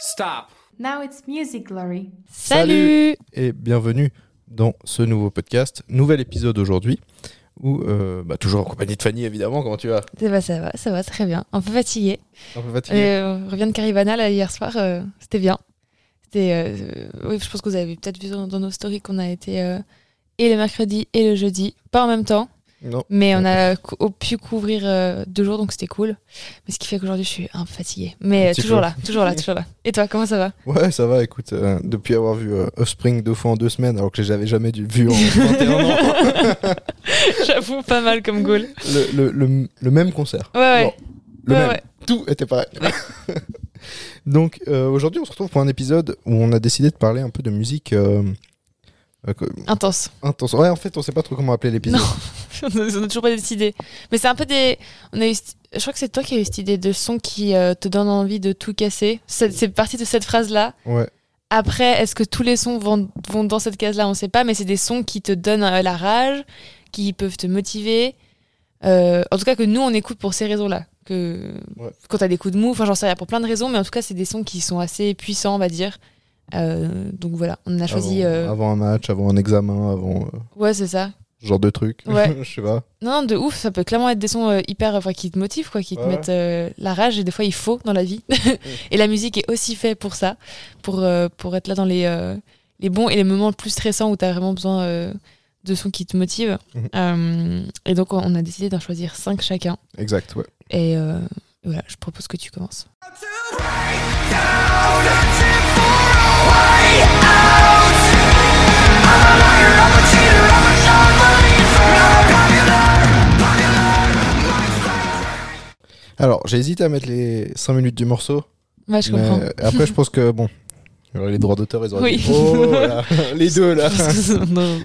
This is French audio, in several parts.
Stop. Now it's music glory. Salut et bienvenue dans ce nouveau podcast. Nouvel épisode aujourd'hui, où, euh, bah, toujours en compagnie de Fanny évidemment, comment tu vas? Ça va, ça va, ça va très bien. Un peu fatigué. Un peu fatigué Euh, on revient de Caribana là, hier soir, euh, c'était bien. C'était, euh, oui, je pense que vous avez peut-être vu dans, dans nos stories qu'on a été euh, et le mercredi et le jeudi, pas en même temps, Non. mais on a cou- pu couvrir euh, deux jours, donc c'était cool. Mais ce qui fait qu'aujourd'hui je suis un peu fatiguée, mais euh, toujours peu. là, toujours là, toujours là. Et toi, comment ça va? Ouais, ça va, écoute, euh, depuis avoir vu euh, Offspring deux fois en deux semaines, alors que j'avais jamais dû- vu en 21 ans, J'avoue, pas mal comme goal. le, le- le- le même concert. Ouais, ouais. Bon, le Ouais, même. ouais. Tout était pareil. Donc aujourd'hui, on se retrouve pour un épisode où on a décidé de parler un peu de musique que- Intense. intense. Ouais, en fait, on sait pas trop comment appeler l'épisode. on a on a toujours pas décidé. Mais c'est un peu des. On a eu... Je crois que c'est toi qui as eu cette idée de son qui euh, te donne envie de tout casser. C'est parti de cette phrase-là. Ouais. Après, est-ce que tous les sons vont, vont dans cette case-là? On sait pas, mais c'est des sons qui te donnent euh, la rage, qui peuvent te motiver. Euh, en tout cas, que nous, on écoute pour ces raisons-là. Que Ouais. quand t'as des coups de mou, enfin, j'en sais rien, pour plein de raisons, mais en tout cas, c'est des sons qui sont assez puissants, on va dire. Euh, donc voilà, on a choisi. Avant, euh, avant un match, avant un examen, avant euh, Ouais, c'est ça. ce genre de truc. Ouais. Je sais pas. Non, non, de ouf, ça peut clairement être des sons euh, hyper, enfin, qui te motivent, quoi, qui te mettent euh, la rage, et des fois il faut dans la vie. et la musique est aussi fait pour ça, pour, euh, pour être là dans les, euh, les bons et les moments plus stressants où tu as vraiment besoin euh, de sons qui te motivent. Mhm. Euh, et donc, on a décidé d'en choisir cinq chacun. Exact, ouais. Et euh, voilà, je propose que tu commences. Alors, j'ai hésité à mettre les 5 minutes du morceau. Ouais, je comprends. après, je pense que, bon, les droits d'auteur, ils auraient Oui. dit, oh, là, les deux, là.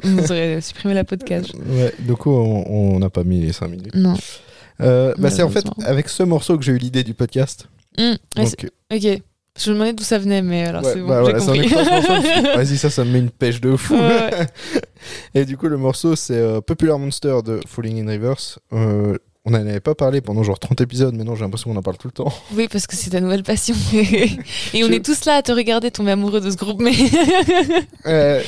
On aurait supprimé la podcast. Ouais, du coup, on n'a pas mis les 5 minutes. Non. Euh, bah, c'est en fait avec ce morceau que j'ai eu l'idée du podcast. Ouais, Donc, Je me demandais d'où ça venait, mais alors ouais, c'est bon, bah, j'ai compris. Vas-y, ça, ça me met une pêche de fou. Ouais. Et du coup, le morceau, c'est euh, Popular Monster de Falling in Reverse. Euh, on n'en avait pas parlé pendant genre 30 épisodes, mais non, j'ai l'impression qu'on en parle tout le temps. Oui, parce que c'est ta nouvelle passion. Et on Je- est tous là à te regarder tomber amoureux de ce groupe. Mais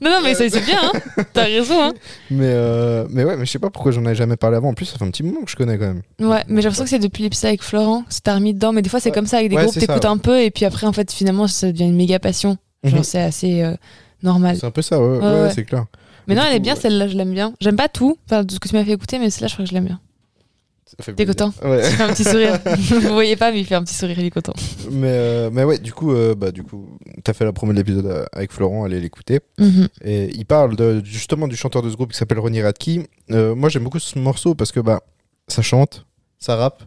non, non, mais c'est c'est bien. Hein. T'as raison. Hein. mais, euh, mais ouais, mais je sais pas pourquoi j'en avais jamais parlé avant. En plus, ça fait un petit moment que je connais quand même. Ouais, mais j'ai l'impression que c'est depuis l'épisode avec Florent, t'as remis dedans. Mais des fois, c'est Ouais. comme ça avec des Ouais, groupes, c'est ça, t'écoutes ouais. un peu et puis après, en fait, finalement, ça devient une méga passion. Genre, Mhm. c'est assez euh, normal. C'est un peu ça, ouais, c'est clair. Mais non, elle est bien, celle-là, je l'aime bien. J'aime pas tout, enfin, de ce que tu m'as fait écouter, mais celle-là, je crois que je l'aime bien. T'es content Ouais. Il fait un petit sourire. Vous voyez pas, mais il fait un petit sourire, il est content. mais, euh, mais ouais, du coup, euh, bah, du coup, t'as fait la promo de l'épisode euh, avec Florent, allez l'écouter. Mhm. Et il parle de, justement du chanteur de ce groupe qui s'appelle Ronnie Radke. Euh, moi, j'aime beaucoup ce morceau parce que bah, ça chante, ça rappe,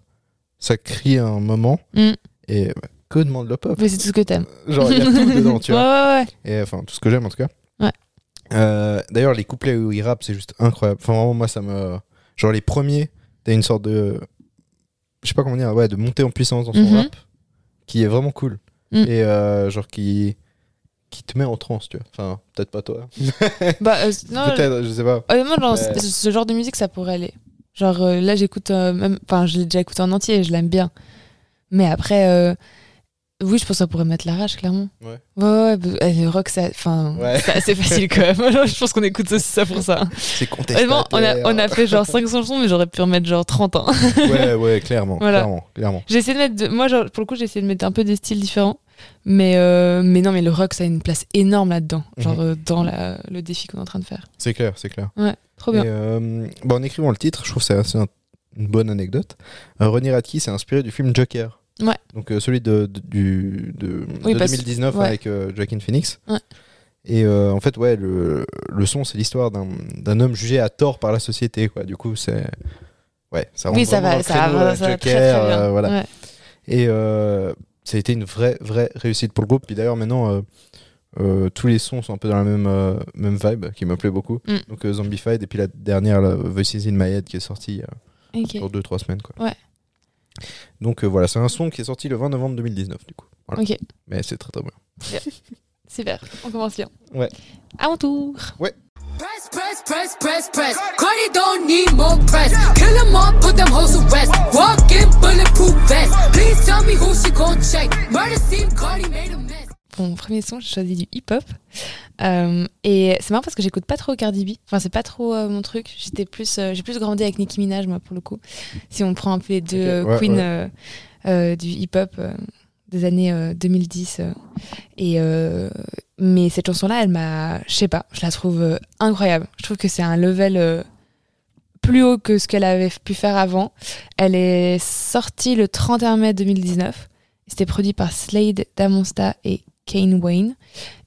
ça crie à un moment. Mm. Et bah, que demande le peuple? Mais c'est tout ce que t'aimes. Genre, il y a tout dedans, tu ouais, vois. ouais, ouais. Et enfin, tout ce que j'aime en tout cas. Ouais. D'ailleurs, les couplets où il rappe, c'est juste incroyable. Enfin, vraiment, moi, ça me. Genre, les premiers, une sorte de. Je sais pas comment dire, ouais, de montée en puissance dans son Mhm. rap qui est vraiment cool. Mm. Et euh, genre, qui. qui te met en transe, tu vois. Enfin, peut-être pas toi. Bah, euh, non, Peut-être, je sais pas. Honnêtement, genre, Ouais. ce- genre de musique, ça pourrait aller. Genre, euh, là, j'écoute euh, même. Enfin, je l'ai déjà écouté en entier et je l'aime bien. Mais après, euh, oui, je pense que ça pourrait mettre la rage, clairement. Ouais. Ouais, ouais, bah, euh, le rock, ça- enfin, Ouais. c'est assez facile quand même. je pense qu'on écoute aussi ça pour ça. C'est Honnêtement, contestataire. on a, on a fait genre 5 chansons, mais j'aurais pu en mettre genre 30 ans. Ouais, ouais, clairement. Voilà. Clairement, clairement. J'ai essayé de mettre. de- Moi, genre, pour le coup, j'ai essayé de mettre un peu des styles différents. Mais, euh, mais non, mais le rock, ça a une place énorme là-dedans. Genre, Mhm. euh, dans la, le défi qu'on est en train de faire. C'est clair, c'est clair. Ouais, trop Et, bien. euh, bah, en écrivant le titre, je trouve que c'est assez un- une bonne anecdote. Euh, Ronnie Radke s'est inspiré du film Joker. Ouais. Donc euh, celui de, de- du, de, Oui, de parce- 2019 ouais. avec euh, Joaquin Phoenix. Ouais. Et euh, en fait, ouais, le, le son, c'est l'histoire d'un homme jugé à tort par la société. Quoi. Du coup, c'est. Ouais, ça rentre Oui, ça va, ça créneau, va, ça va très bien. euh, voilà. Et ça a été une vraie, vraie réussite pour le groupe. Puis d'ailleurs, maintenant, euh, tous les sons sont un peu dans la même, euh, même vibe qui me plaît beaucoup. Mm. Donc euh, Zombified et puis la dernière, la Voices in My Head qui est sortie euh, Ok. sur 2-3 semaines. Quoi. Ouais. Donc euh, voilà, c'est un son qui est sorti le 20 novembre 2019 du coup. Voilà. Ok, Mais c'est très très bien. super. On commence bien. Ouais. À mon tour. Press Press, press, press, press, press. Cardi don't need more press. Kill 'em all, put them hoes to rest. Walk in bulletproof vest. Please tell me who she gon' check. Murder scene, Cardi made a mess. Mon premier son, j'ai choisi du hip-hop. Euh, et c'est marrant parce que j'écoute pas trop Cardi B. Enfin, c'est pas trop euh, mon truc. J'étais plus, euh, j'ai plus grandi avec Nicki Minaj, moi, pour le coup. Si on prend un peu les deux ouais, queens ouais. du hip-hop des années euh, 2010. euh. et mais cette chanson-là, elle m'a, je sais pas, je la trouve incroyable. Je trouve que c'est un level plus haut que ce qu'elle avait pu faire avant. Elle est sortie le 31 mai 2019. C'était produit par Slade, Damonsta et Kane Wayne.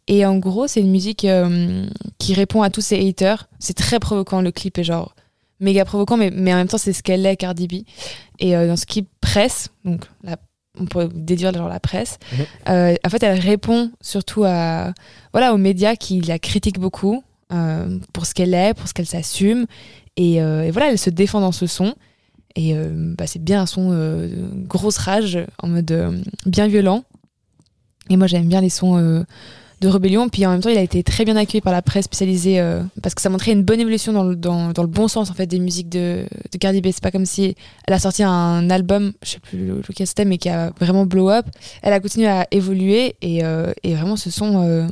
Et en gros, c'est une musique euh, qui répond à tous ses haters. C'est très provoquant, le clip est genre méga provoquant, mais, mais en même temps, c'est ce qu'elle est, Cardi B. Et euh, dans ce clip presse, donc la- on pourrait déduire genre la presse, Mhm. euh, en fait, elle répond surtout à, voilà, aux médias qui la critiquent beaucoup pour ce qu'elle est, pour ce qu'elle s'assume. Et, et voilà, elle se défend dans ce son. Et bah, c'est bien un son de grosse rage, en mode bien violent. Et moi, j'aime bien les sons euh, de rébellion. Puis en même temps, il a été très bien accueilli par la presse spécialisée euh, parce que ça montrait une bonne évolution dans le, dans, le bon sens en fait des musiques de, de Cardi B. C'est pas comme si elle a sorti un album, je sais plus le- lequel c'était, mais qui a vraiment blow up. Elle a continué à évoluer et, euh, et vraiment ce son,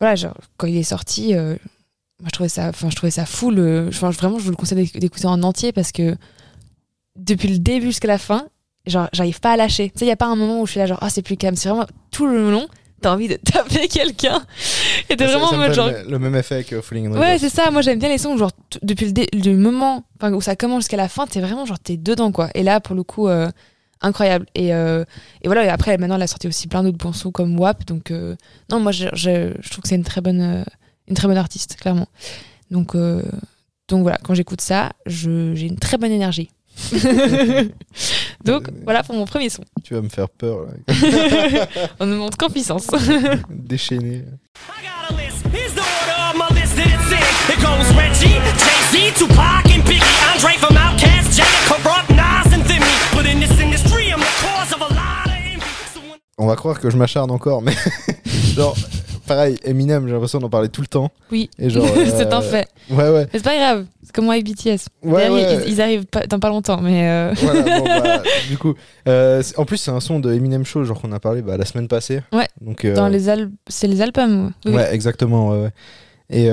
voilà, quand il est sorti, moi je trouvais ça, enfin je trouvais ça fou. Vraiment, je vous le conseille d'éc- d'écouter en entier parce que depuis le début jusqu'à la fin, genre j'arrive pas à lâcher. Tu sais, il y a pas un moment où je suis là genre ah c'est plus calme. C'est vraiment tout le long. T'as envie de taper quelqu'un et t'es vraiment ça en mode genre le, même effet que Falling in Ouais, c'est ça. Moi, j'aime bien les sons où, genre, depuis le, dé- le moment où ça commence jusqu'à la fin, t'es vraiment, genre, t'es dedans, quoi. Et là, pour le coup, euh, incroyable. Et, euh, et voilà, et après, maintenant, elle a sorti aussi plein d'autres bons sons comme WAP. Donc, euh, non, moi, je, je, je trouve que c'est une très bonne, une très bonne artiste, clairement. Donc, donc voilà, quand j'écoute ça, j'ai une très bonne énergie. donc, voilà pour mon premier son. Tu vas me faire peur, là. On ne monte qu'en puissance. déchaîné. On va croire que je m'acharne encore, mais genre, pareil, Eminem, j'ai l'impression d'en parler tout le temps. Oui, Et genre, c'est un euh, fait. Ouais, ouais. Mais c'est pas grave, c'est comme moi avec BTS. Ouais, ouais. Ils, ils arrivent pas, dans pas longtemps, mais euh, Voilà, bon, bah, du coup, euh, en plus, c'est un son de Eminem Show, genre qu'on a parlé bah, la semaine passée. Ouais. Donc, dans les al- c'est les albums. oui. Ouais, exactement. ouais, ouais. Et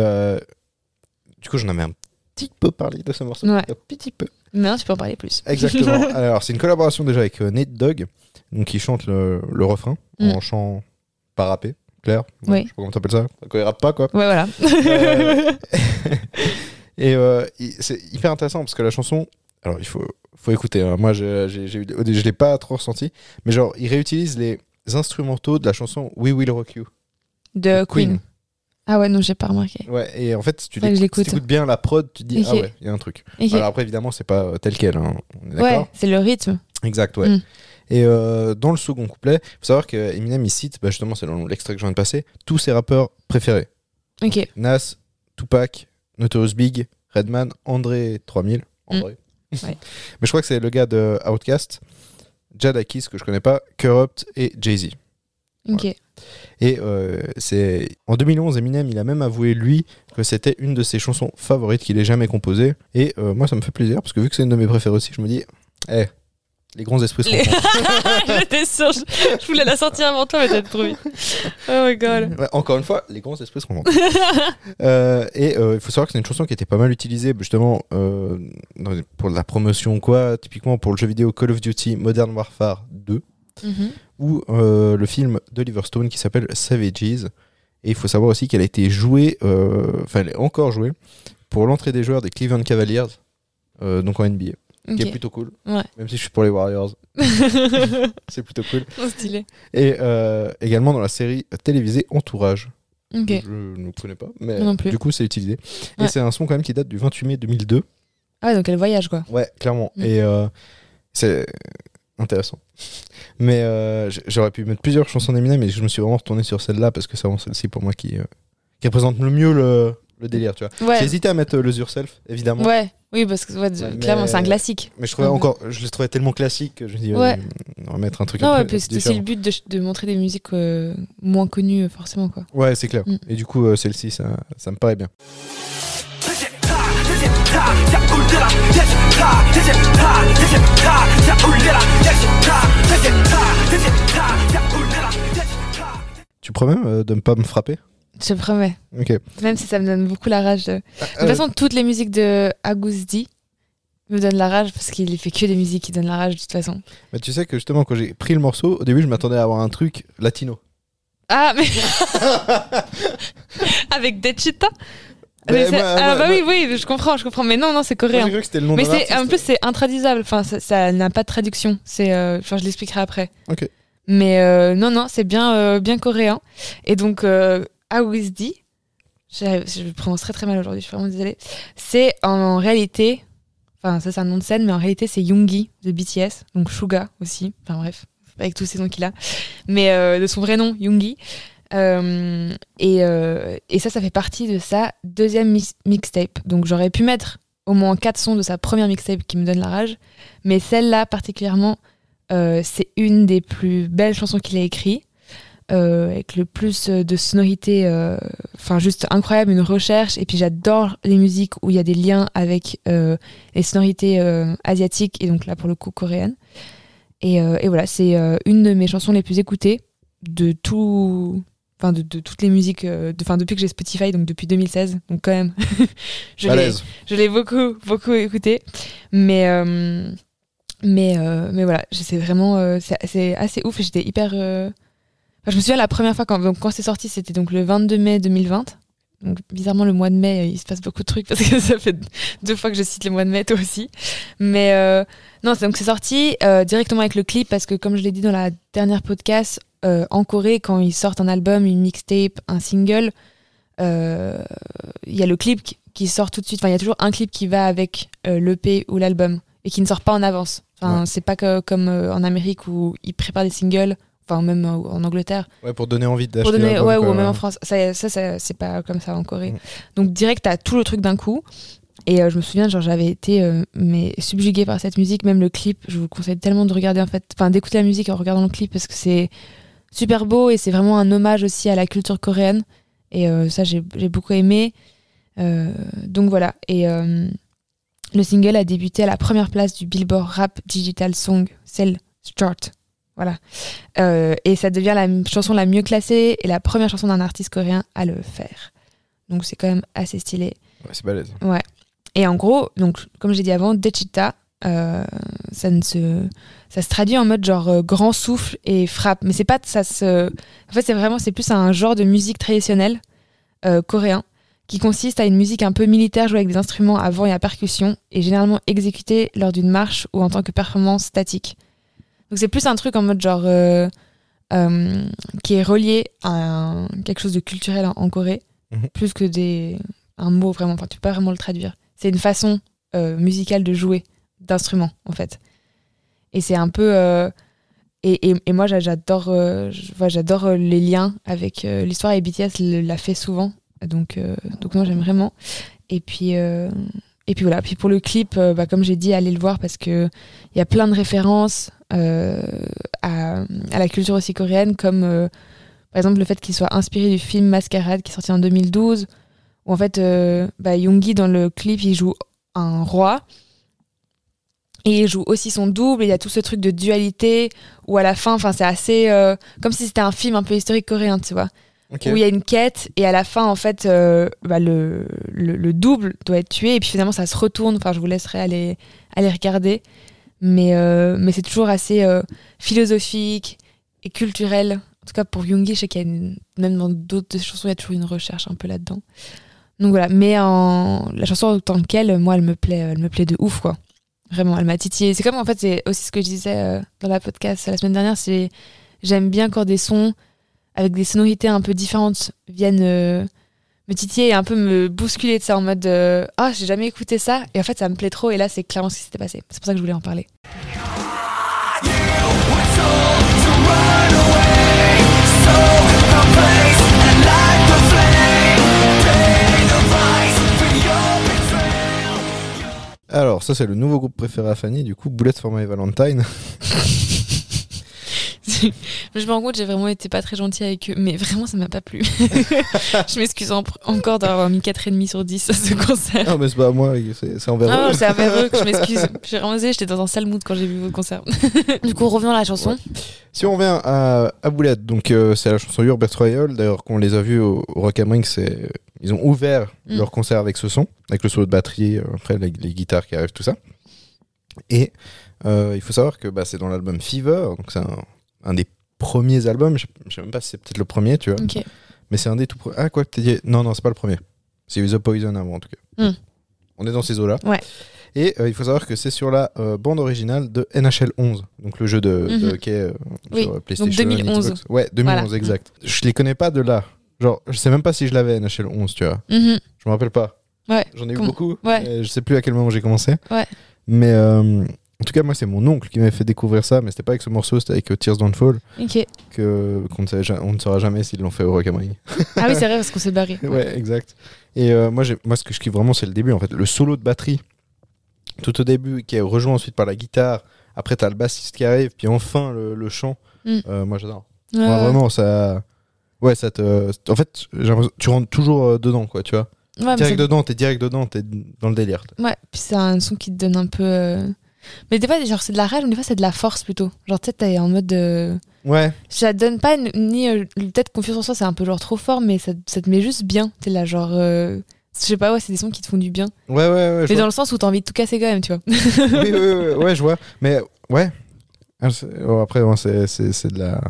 du coup, j'en avais un petit peu parlé de ce morceau. Ouais. Un petit peu. Maintenant, tu peux en parler plus. Exactement. Alors, c'est une collaboration déjà avec Nate Dogg, donc qui chante le, le refrain Mm. en chant pas rappé, clair. Oui. Je sais pas comment t'appelles ça. Quand il rappe pas, quoi. Ouais, voilà. Euh, et euh, c'est hyper intéressant parce que la chanson, alors il faut, faut écouter. hein. Moi, j'ai, j'ai, j'ai je l'ai pas trop ressenti, mais genre, il réutilise les instrumentaux de la chanson We Will Rock You. De Queen. Ah ouais, non, j'ai pas remarqué. Ouais, et en fait, si tu l'écoutes, si j'écoute. t'écoutes bien la prod, tu te dis, ah ouais, il y a un truc. Alors après, évidemment, c'est pas euh, tel quel, hein. on est ouais, d'accord c'est le rythme. Exact, ouais. Mm. Et euh, dans le second couplet, faut savoir que Eminem, il cite, bah, justement, c'est dans l'extrait que je viens de passer, tous ses rappeurs préférés. Ok. Nas, Tupac, Notorious Big, Redman, André 3000. André. Ouais. Mais je crois que c'est le gars de Outkast, Jadakis, que je connais pas, Corrupt et Jay-Z. Ok. Et euh, c'est en 2011, Eminem, il a même avoué lui que c'était une de ses chansons favorites qu'il ait jamais composée. Et euh, moi, ça me fait plaisir parce que vu que c'est une de mes préférées aussi, je me dis, eh, les grands esprits se Les-. J'étais sûre, je, je voulais la sortir avant toi, mais t'as trop vite. Oh my god. Ouais, encore une fois, les grands esprits rencontrent. Euh, et euh, il faut savoir que c'est une chanson qui était pas mal utilisée justement euh, pour la promotion quoi, typiquement pour le jeu vidéo Call of Duty Modern Warfare 2 Mhm. ou euh, le film d'Oliver Stone qui s'appelle Savages. Et il faut savoir aussi qu'elle a été jouée, enfin elle est encore jouée pour l'entrée des joueurs des Cleveland Cavaliers, donc en NBA, Ok. qui est plutôt cool. Ouais. Même si je suis pour les Warriors, c'est plutôt cool. Trop stylé. Et euh, également dans la série télévisée Entourage. Ok. Je ne connais pas, mais non du coup c'est utilisé. Et c'est un son quand même qui date du 28 mai 2002. Ah ouais, donc elle voyage quoi. Ouais, clairement. Mm. Et euh, c'est intéressant. Mais euh, j'aurais pu mettre plusieurs chansons d'Eminem, mais je me suis vraiment retourné sur celle-là parce que c'est vraiment celle-ci pour moi qui, qui représente le mieux le, le délire, tu vois. Ouais. J'ai hésité à mettre euh, le Yourself, évidemment. Ouais. Oui, parce que clairement, c'est un classique. Mais je, trouvais encore, je le trouvais tellement classique que je me dis, euh, on va mettre un truc. Non, un ouais, peu c'est aussi le but de, montrer des musiques euh, moins connues, euh, forcément. Quoi. Ouais, c'est clair. Mm. Et du coup, celle-ci, ça, ça me paraît bien. Tu promets de ne pas me frapper? Je promets. Ok. Même si ça me donne beaucoup la rage. De, de toute Euh, façon, toutes les musiques de Agusdi me donnent la rage parce qu'il fait que des musiques qui donnent la rage de toute façon. mais tu sais que justement, quand j'ai pris le morceau, au début, je m'attendais à avoir un truc latino. Ah, mais. Avec Dechita Mais Mais c'est- moi- Ah, bah oui, oui, je comprends, je comprends. Mais non, non, c'est coréen. cru que c'était le nom Mais c'est en plus c'est intraduisable. Enfin, ça n'a pas de traduction. C'est, euh, enfin, je l'expliquerai après. Ok. Mais euh, non, non, c'est bien, euh, bien coréen. Et donc, Awizdi, je, je le prononce très très mal aujourd'hui. Je suis vraiment désolée. C'est en, réalité, enfin, ça c'est un nom de scène, mais en réalité c'est Yoongi de BTS, donc Suga aussi. Enfin bref, avec tous ces noms qu'il a, mais euh, de son vrai nom, Yoongi. Euh, et, euh, et ça, ça fait partie de sa deuxième mix- mixtape. Donc j'aurais pu mettre au moins quatre sons de sa première mixtape qui me donne la rage, mais celle-là particulièrement, c'est une des plus belles chansons qu'il a écrites, euh, avec le plus euh, de sonorité, euh, enfin juste incroyable, une recherche. Et puis j'adore les musiques où il y a des liens avec euh, les sonorités asiatiques et donc là pour le coup coréennes. Et, et voilà, c'est une de mes chansons les plus écoutées de tout. Enfin, de, de toutes les musiques, de, enfin, depuis que j'ai Spotify, donc depuis 2016, donc quand même, je l'ai- je l'ai beaucoup, beaucoup écouté. Mais, mais, mais voilà, c'est vraiment c'est assez ouf j'étais hyper. Enfin, je me souviens la première fois quand, donc, quand c'est sorti, c'était donc le 22 mai 2020. Donc bizarrement, le mois de mai, euh, il se passe beaucoup de trucs parce que ça fait deux fois que je cite le mois de mai, toi aussi. Mais euh, non, donc c'est sorti euh, directement avec le clip parce que comme je l'ai dit dans la dernière podcast, euh, en Corée, quand ils sortent un album, une mixtape, un single, il y a le clip qui- sort tout de suite. Enfin, il y a toujours un clip qui va avec l'EP ou l'album et qui ne sort pas en avance. Enfin, Ouais. c'est pas que, comme en Amérique où ils préparent des singles, enfin même euh, en Angleterre, Ouais, pour donner envie d'acheter pour donner, ouais, ou même en France. Ça, ça, ça, c'est pas comme ça en Corée. Mm. Donc direct, t'as tout le truc d'un coup. Et euh, je me souviens, genre, j'avais été euh, mais subjuguée par cette musique, même le clip. Je vous conseille tellement de regarder en fait, enfin d'écouter la musique en regardant le clip parce que c'est super beau et c'est vraiment un hommage aussi à la culture coréenne. Et euh, ça, j'ai beaucoup aimé. Donc voilà. Et le single a débuté à la première place du Billboard Rap Digital Song Cell Chart. Voilà. Euh, et ça devient la chanson la mieux classée et la première chanson d'un artiste coréen à le faire. Donc c'est quand même assez stylé. Ouais, c'est balèze. Ouais. Et en gros, donc comme j'ai dit avant, Dechita, euh, ça ne se ça se traduit en mode genre euh, grand souffle et frappe. Mais c'est pas ça se. En fait, c'est vraiment c'est plus un genre de musique traditionnelle coréen qui consiste à une musique un peu militaire jouée avec des instruments à vent et à percussion et généralement exécutée lors d'une marche ou en tant que performance statique. Donc c'est plus un truc en mode genre euh, euh, qui est relié à un- quelque chose de culturel en, en Corée, Mhm. plus que des un mot vraiment. Enfin, tu peux pas vraiment le traduire. C'est une façon euh, musicale de jouer d'instruments en fait. Et c'est un peu et, et, et moi j'a- j'adore j'adore les liens avec l'histoire et BTS l'a fait souvent donc donc moi j'aime vraiment et puis et puis voilà puis pour le clip euh, bah, comme j'ai dit allez le voir parce que il y a plein de références euh, à, la culture aussi coréenne comme euh, par exemple le fait qu'il soit inspiré du film Masquerade qui est sorti en 2012 où en fait bah, Yoongi dans le clip il joue un roi et il joue aussi son double. Il y a tout ce truc de dualité où à la fin, c'est assez comme si c'était un film un peu historique coréen, tu vois, Où il y a une quête et à la fin en fait euh, bah, le, le, le double doit être tué et puis finalement ça se retourne. Enfin je vous laisserai aller aller regarder, mais euh, mais c'est toujours assez euh, philosophique et culturel. En tout cas pour Yoongi, je sais qu'il y a une, même dans d'autres chansons il y a toujours une recherche un peu là-dedans. Donc voilà, mais en la chanson en tant qu'elle, moi elle me plaît, elle me plaît de ouf quoi. Vraiment, elle m'a titillé. C'est comme en fait, c'est aussi ce que je disais dans la podcast la semaine dernière, c'est j'aime bien quand des sons avec des sonorités un peu différentes viennent euh, me titiller et un peu me bousculer de ça en mode euh, ah j'ai jamais écouté ça et en fait ça me plaît trop et là c'est clairement ce qui s'était passé. C'est pour ça que je voulais en parler. Alors, ça, c'est le nouveau groupe préféré à Fanny, du coup, Bullet for My Valentine. je me rends compte, j'ai vraiment été pas très gentille avec eux, mais vraiment, ça m'a pas plu. je m'excuse en- encore d'avoir mis 4,5 sur 10 à ce concert. Non, mais c'est pas à moi, c'est envers Ah eux. non, c'est envers eux que je m'excuse. J'ai vraiment j'étais dans un sale mood quand j'ai vu votre concert. du coup, revenons à la chanson. Si on revient à, à Boulette, donc euh, c'est la chanson Urbert Royal. D'ailleurs, quand on les a vus au, au Rock am Ring, c'est ils ont ouvert Mm. leur concert avec ce son, avec le solo de batterie, euh, après les, les guitares qui arrivent, tout ça. Et euh, il faut savoir que bah, c'est dans l'album Fever, donc c'est un, un des premiers albums. Je, je sais même pas si c'est peut-être le premier, tu vois. Mais c'est un des tout premiers. Ah, quoi dit Non, non, c'est pas le premier. C'est The Poison avant, en tout cas. Hmm. On est dans ces eaux-là. Ouais. Et euh, il faut savoir que c'est sur la euh, bande originale de NHL 11, donc le jeu de, de Mhm. hockey euh, Oui, sur euh, PlayStation. 2011. Xbox. Ouais, 2011, Voilà. exact. Je les connais pas de là. Genre, je sais même pas si je l'avais NHL 11, tu vois. Mhm. Je me rappelle pas. Ouais. J'en ai eu beaucoup. Ouais. je sais plus à quel moment j'ai commencé. Ouais. Mais en tout cas, moi, c'est mon oncle qui m'avait fait découvrir ça, mais c'était pas avec ce morceau, c'était avec euh, Tears Don't Fall, Ok. que, qu'on ne, ja- on ne saura jamais s'ils l'ont fait au Rock am Ring. Ah oui, c'est vrai parce qu'on s'est barré. Ouais, exact. Et euh, moi, moi, ce que je kiffe vraiment, c'est le début, en fait. Le solo de batterie, tout au début, qui est rejoint ensuite par la guitare. Après, t'as le bassiste qui arrive, puis enfin le, le chant. Mm. Euh, moi, j'adore. Ouais, Ouais, ouais. vraiment, ça. Ouais, ça te. En fait, tu rentres toujours dedans, quoi, tu vois. Ouais, direct dedans, t'es direct dedans, t'es dans le délire. Ouais, puis c'est un son qui te donne un peu. Mais des fois, genre, c'est de la rage, mais des fois, c'est de la force plutôt. Genre, tu sais, t'es en mode. euh, Ouais, Ça te donne pas ni- euh, Peut-être confiance en soi, c'est un peu genre trop fort, mais ça, ça te met juste bien. T'es là, genre. euh, Je sais pas, ouais, c'est des sons qui te font du bien. ouais, ouais. ouais, mais vois. dans le sens où t'as envie de tout casser quand même, tu vois. oui, oui, oui, ouais, je vois. Mais ouais. Ah, oh, après, ouais, c'est, de la.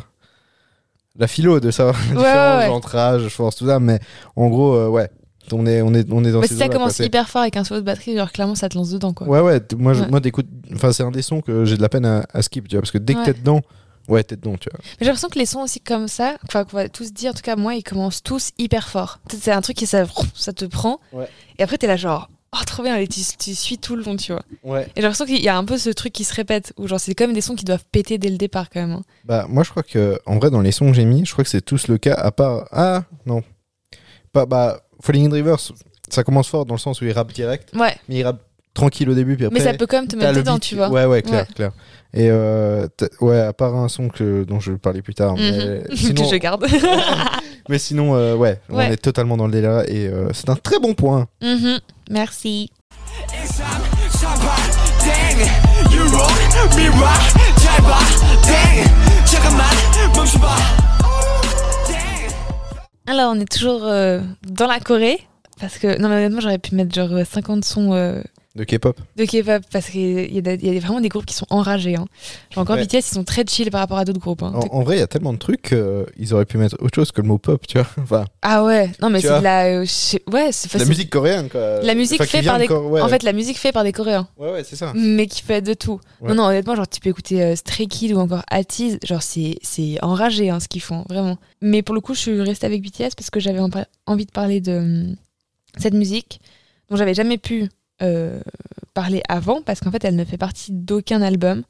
La philo de savoir la Ouais, différence ouais, ouais. entre âge, force, tout ça. Mais en gros, euh, ouais. On est, on est, on est dans Mais si ça quoi. commence hyper fort avec un solo de batterie, genre clairement ça te lance dedans quoi. Ouais, ouais. Moi, Ouais. moi d'écoute. Enfin, c'est un des sons que j'ai de la peine à, à skip, tu vois. Parce que dès que t'es dedans, ouais, t'es dedans, tu vois. Mais j'ai l'impression que les sons aussi comme ça, enfin qu'on va tous dire, en tout cas moi, ils commencent tous hyper fort. C'est un truc qui ça, ça te prend. Ouais. Et après t'es là genre, oh trop bien, et tu, tu suis tout le long, tu vois. Ouais. Et j'ai l'impression qu'il y a un peu ce truc qui se répète, où genre c'est quand même des sons qui doivent péter dès le départ quand même. hein. Bah, moi, je crois que, en vrai, dans les sons que j'ai mis, je crois que c'est tous le cas, à part. Ah, non. Pas, bah, Falling in Reverse, ça commence fort dans le sens où il rappe direct, Ouais, mais il rappe tranquille au début, puis après. mais ça peut quand même te mettre dedans, tu vois. Ouais, ouais, clair, Ouais. clair. Et euh, ouais, à part un son que, dont je vais parler plus tard. mais Mhm. sinon, que je garde. mais sinon euh, ouais, on est totalement dans le délire et euh, c'est un très bon point. Mhm. Merci. Alors, on est toujours euh, dans la Corée. Parce que, non, mais honnêtement, j'aurais pu mettre genre euh, 50 sons euh, De K-pop. de K-pop. Parce qu'il y, a y vraiment des groupes qui sont enragés. Hein. Genre, encore Ouais. BTS, ils sont très chill par rapport à d'autres groupes. hein. En, en vrai, il y a tellement de trucs qu'ils auraient pu mettre autre chose que le mot pop, tu vois. Enfin, Ah ouais, non, mais c'est de la. euh, ouais, la musique coréenne quoi. La musique Enfin, fait vient par de des. Cor- ouais. En fait, la musique fait par des Coréens. ouais, ouais, c'est ça. mais qui peut être de tout. Ouais. Non, non, honnêtement, genre, tu peux écouter euh, Stray Kids ou encore Atiz, genre, c'est, enragé hein, ce qu'ils font, vraiment. Mais pour le coup, je suis restée avec BTS parce que j'avais en- envie de parler de hum, cette musique dont j'avais jamais pu euh, parler avant parce qu'en fait, elle ne fait partie d'aucun album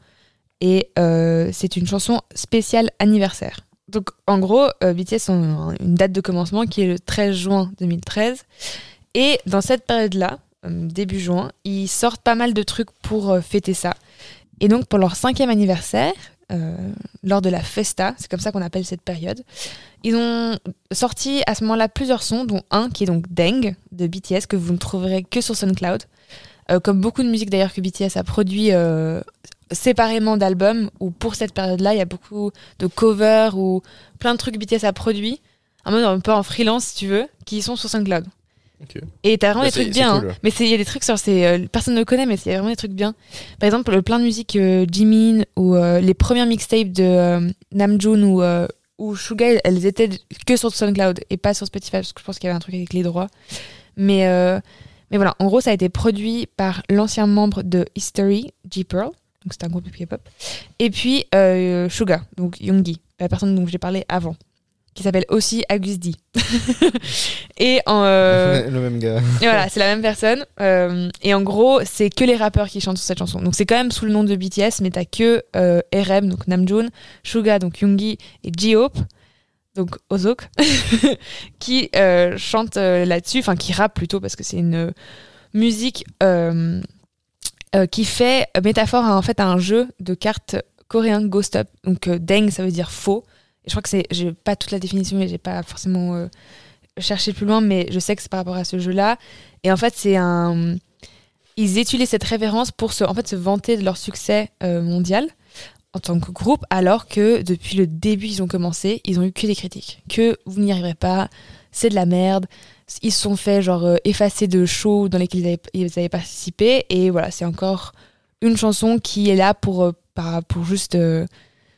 et euh, c'est une chanson spéciale anniversaire. Donc, en gros, euh, BTS ont une date de commencement qui est le 13 juin 2013 et dans cette période-là, euh, début juin, ils sortent pas mal de trucs pour fêter ça. Et donc pour leur cinquième anniversaire, lors de la festa, c'est comme ça qu'on appelle cette période, ils ont sorti à ce moment-là plusieurs sons, dont un qui est donc Deng de BTS que vous ne trouverez que sur SoundCloud. Euh, comme beaucoup de musique d'ailleurs que BTS a produit euh, séparément d'albums, ou pour cette période-là, il y a beaucoup de covers ou plein de trucs que BTS a mode un peu en freelance si tu veux, qui sont sur SoundCloud. Ok. Et t'as vraiment Bah, des trucs bien. cool. hein. Mais il y a des trucs sur c'est euh, personne ne le connaît, mais il y a vraiment des trucs bien. Par exemple, le plein de musique euh, Jimin ou euh, les premières mixtapes de Namjoon ou ou Suga, elles étaient que sur SoundCloud et pas sur Spotify parce que je pense qu'il y avait un truc avec les droits. Mais euh, mais voilà, en gros, ça a été produit par l'ancien membre de History, G Pearl, donc c'est un groupe de K-pop, et puis euh, Suga, donc Yoongi, la personne dont j'ai parlé avant, qui s'appelle aussi Agus D. et en euh, le même gars. et voilà, c'est la même personne. Euh, et en gros, c'est que les rappeurs qui chantent sur cette chanson. Donc c'est quand même sous le nom de BTS, mais t'as que euh, RM, donc Namjoon, Suga, donc Yoongi, et J-Hope, donc Ozok, qui euh, chantent là-dessus, enfin qui rappent plutôt, parce que c'est une musique qui fait métaphore à, en fait, à un jeu de cartes coréen Ghost Up. Donc deng, ça veut dire faux. Et je crois que c'est, j'ai pas toute la définition, mais j'ai pas forcément euh, cherché plus loin, mais je sais que c'est par rapport à ce jeu-là. Et en fait, c'est un, ils utilisent cette référence pour se, en fait, se vanter de leur succès euh, mondial en tant que groupe, alors que depuis le début ils ont commencé, ils ont eu que des critiques, que vous n'y arriverez pas, c'est de la merde. Ils se sont fait genre euh, effacer de shows dans lesquels ils avaient, ils participé, et voilà, c'est encore une chanson qui est là pour, pour juste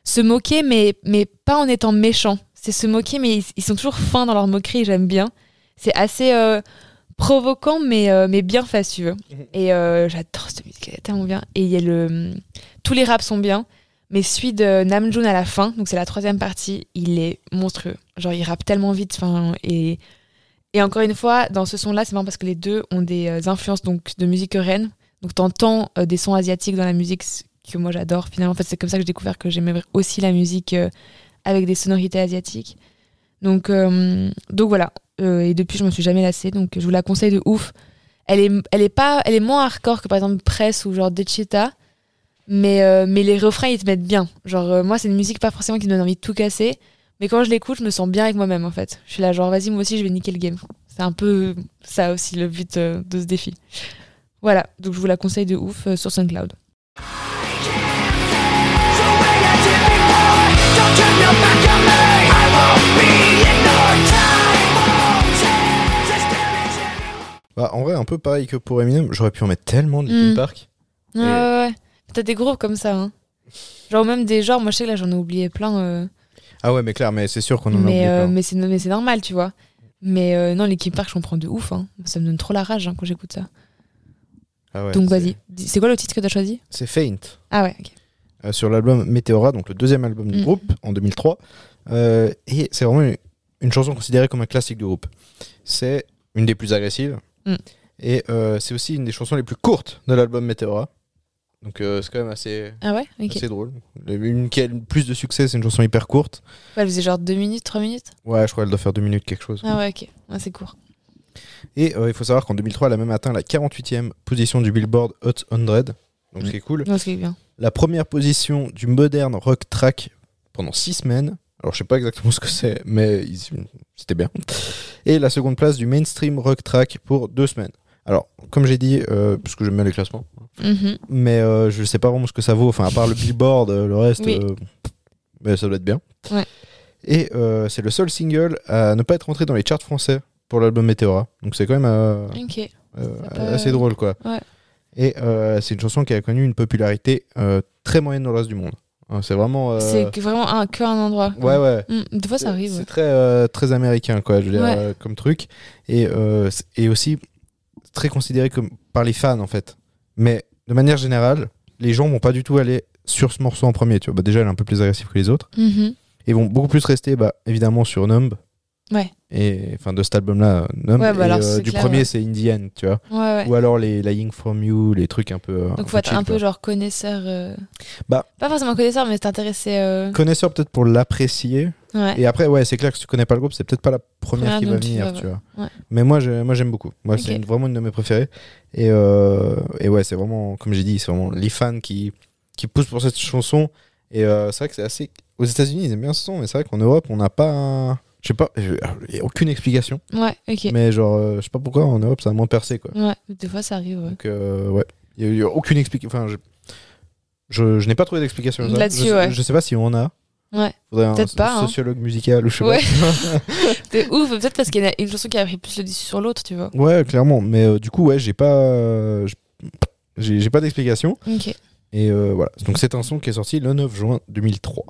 se moquer, mais, mais pas en étant méchant. C'est se moquer, mais ils, ils sont toujours fins dans leur moquerie, j'aime bien. C'est assez euh, provoquant, mais, euh, mais bien tu veux. Et euh, j'adore cette musique, elle est tellement bien. Et il y a le... tous les raps sont bien, mais celui de Namjoon à la fin, donc c'est la troisième partie, il est monstrueux. Genre, il rappe tellement vite, enfin, et... Et encore une fois, dans ce son-là, c'est marrant parce que les deux ont des euh, influences donc, de musique coréenne. Donc, t'entends euh, des sons asiatiques dans la musique, que moi j'adore. Finalement, en fait, c'est comme ça que j'ai découvert que j'aimais aussi la musique euh, avec des sonorités asiatiques. Donc, euh, donc voilà. Euh, et depuis, je me suis jamais lassée. Donc, je vous la conseille de ouf. Elle est, elle est, pas, elle est moins hardcore que par exemple Press ou genre Dechita. Mais, mais les refrains, ils te mettent bien. Genre, moi, c'est une musique pas forcément qui me donne envie de tout casser. Mais quand je l'écoute, je me sens bien avec moi-même en fait. Je suis là, genre, vas-y, moi aussi, je vais niquer le game. C'est un peu ça aussi le but de ce défi. Voilà, donc je vous la conseille de ouf sur SoundCloud. Bah, en vrai, un peu pareil que pour Eminem, j'aurais pu en mettre tellement de Linkin Mm. Park. Ouais, ouais, ouais. T'as des groupes comme ça, hein. Genre même des genres, moi je sais que là j'en ai oublié plein. euh, Ah ouais, mais clair, mais c'est sûr qu'on en a oublié euh, plein. mais c'est mais c'est normal, tu vois. Mais euh, non, l'équipe Park, j'en prends de ouf. Hein. Ça me donne trop la rage hein, quand j'écoute ça. Ah ouais, donc vas-y. C'est quoi le titre que t'as choisi? C'est Faint. Ah ouais, ok. Euh, sur l'album Meteora, donc le deuxième album du Mm. groupe, en 2003. Euh, et c'est vraiment une, une chanson considérée comme un classique du groupe. C'est une des plus agressives. Mm. Et euh, c'est aussi une des chansons les plus courtes de l'album Meteora. Donc euh, c'est quand même assez, Ah ouais assez drôle. Une qui a le plus de succès, c'est une chanson hyper courte. Ouais, elle faisait genre 2 minutes, 3 minutes? Ouais, je crois qu'elle doit faire deux minutes quelque chose. Ah ouais, ok. Ouais, c'est court. Et euh, il faut savoir qu'en 2003, elle a même atteint la 48e position du Billboard Hot 100. Donc Mm. ce qui est cool. Non, c'est bien. La première position du moderne rock track pendant six semaines. Alors je sais pas exactement ce que c'est, mais c'était bien. Et la seconde place du mainstream rock track pour deux semaines. Alors, comme j'ai dit, euh, parce que j'aime bien les classements, Mhm. mais euh, je sais pas vraiment ce que ça vaut. Enfin, à part le Billboard, euh, le reste, Oui. euh, mais ça doit être bien. Ouais. Et euh, c'est le seul single à ne pas être entré dans les charts français pour l'album Meteora. Donc c'est quand même assez drôle, quoi. Ouais. Et euh, c'est une chanson qui a connu une popularité euh, très moyenne dans le reste du monde. Hein, C'est vraiment. euh, C'est vraiment un, que un endroit. Ouais, ouais. Mm, Des fois, ça arrive. C'est ouais. très, euh, très américain, quoi, je veux dire, Ouais. comme truc. Et, et aussi très considéré comme par les fans, en fait. Mais de manière générale, les gens vont pas du tout aller sur ce morceau en premier. Tu vois. Bah, déjà, elle est un peu plus agressive que les autres. Mhm. Et vont beaucoup plus rester, bah, évidemment, sur Numb. Ouais. Et enfin, de cet album-là, Numb. Ouais, bah alors, euh, du clair, premier, ouais. c'est Indian, tu vois. Ouais. Ou alors les Lying From You, les trucs un peu. Donc, faut être un peu quoi. genre connaisseur. euh, Bah. Pas forcément connaisseur, mais t'intéresser. euh, Connaisseur peut-être pour l'apprécier. Et après, ouais, c'est clair que si tu connais pas le groupe, c'est peut-être pas la première qui va tu venir, tu vois. Mais moi, je- moi, j'aime beaucoup. Moi, c'est une- vraiment une de mes préférées. Et, euh, et ouais, c'est vraiment, comme j'ai dit, c'est vraiment les fans qui, qui poussent pour cette chanson. Et c'est vrai que c'est assez. Aux États-Unis, ils aiment bien ce son, mais c'est vrai qu'en Europe, on n'a pas. un- Je sais pas, il n'y a aucune explication. Ouais, ok. Mais genre, euh, je sais pas pourquoi en Europe, ça a moins percé, quoi. Ouais, des fois, ça arrive. ouais. Donc, euh, ouais, il n'y a, aucune explication. Enfin, je, je, je n'ai pas trouvé d'explication. Là-dessus, ouais. je sais pas si on a. Ouais. Faudrait un Peut-être pas, hein. sociologue musical ou je sais Ouais. pas. C'est ouf, peut-être parce qu'il y en a une chanson qui a pris plus le dessus sur l'autre, tu vois. Ouais, clairement. Mais euh, du coup, ouais, j'ai pas, euh, j'ai j'ai pas d'explication. Ok. Et euh, voilà. Donc c'est un son qui est sorti le 9 juin 2003.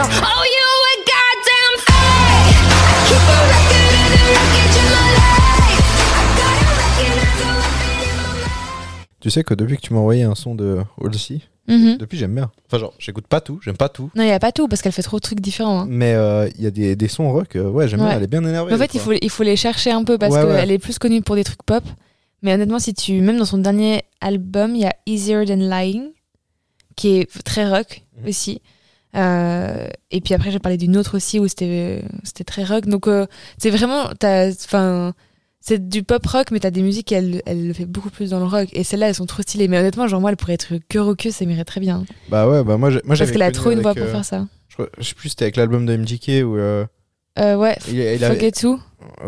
Don't owe you a goddamn thing. I keep a record of the wreckage in my life. I gotta recognize the weapon in my life. Tu sais que depuis que tu m'as envoyé un son de Halsey, Mhm. depuis j'aime bien. Enfin genre, j'écoute pas tout, j'aime pas tout. Non, il n'y a pas tout parce qu'elle fait trop de trucs différents. hein. Mais euh, il y a des, des sons rock, euh, ouais, j'aime Ouais. bien, elle est bien énervée. Mais en des fait, il fois. faut, il faut les chercher un peu parce Ouais, ouais. qu'elle est plus connue pour des trucs pop. Mais honnêtement, si tu. Même dans son dernier album, il y a Easier Than Lying, qui est très rock Mhm. aussi. Euh, et puis après, j'ai parlé d'une autre aussi où c'était très rock. Donc, euh, c'est vraiment. c'est du pop rock, mais t'as des musiques, elle, elle le fait beaucoup plus dans le rock. Et celles-là, elles sont trop stylées. Mais honnêtement, genre, moi, elle pourrait être au queue, ça m'irait très bien. Bah ouais, bah moi, j'ai- moi Parce qu'elle a trop une voix pour euh, faire ça. Je, je sais plus, c'était avec l'album de MGK ou ouais, il, il avait- Forget To.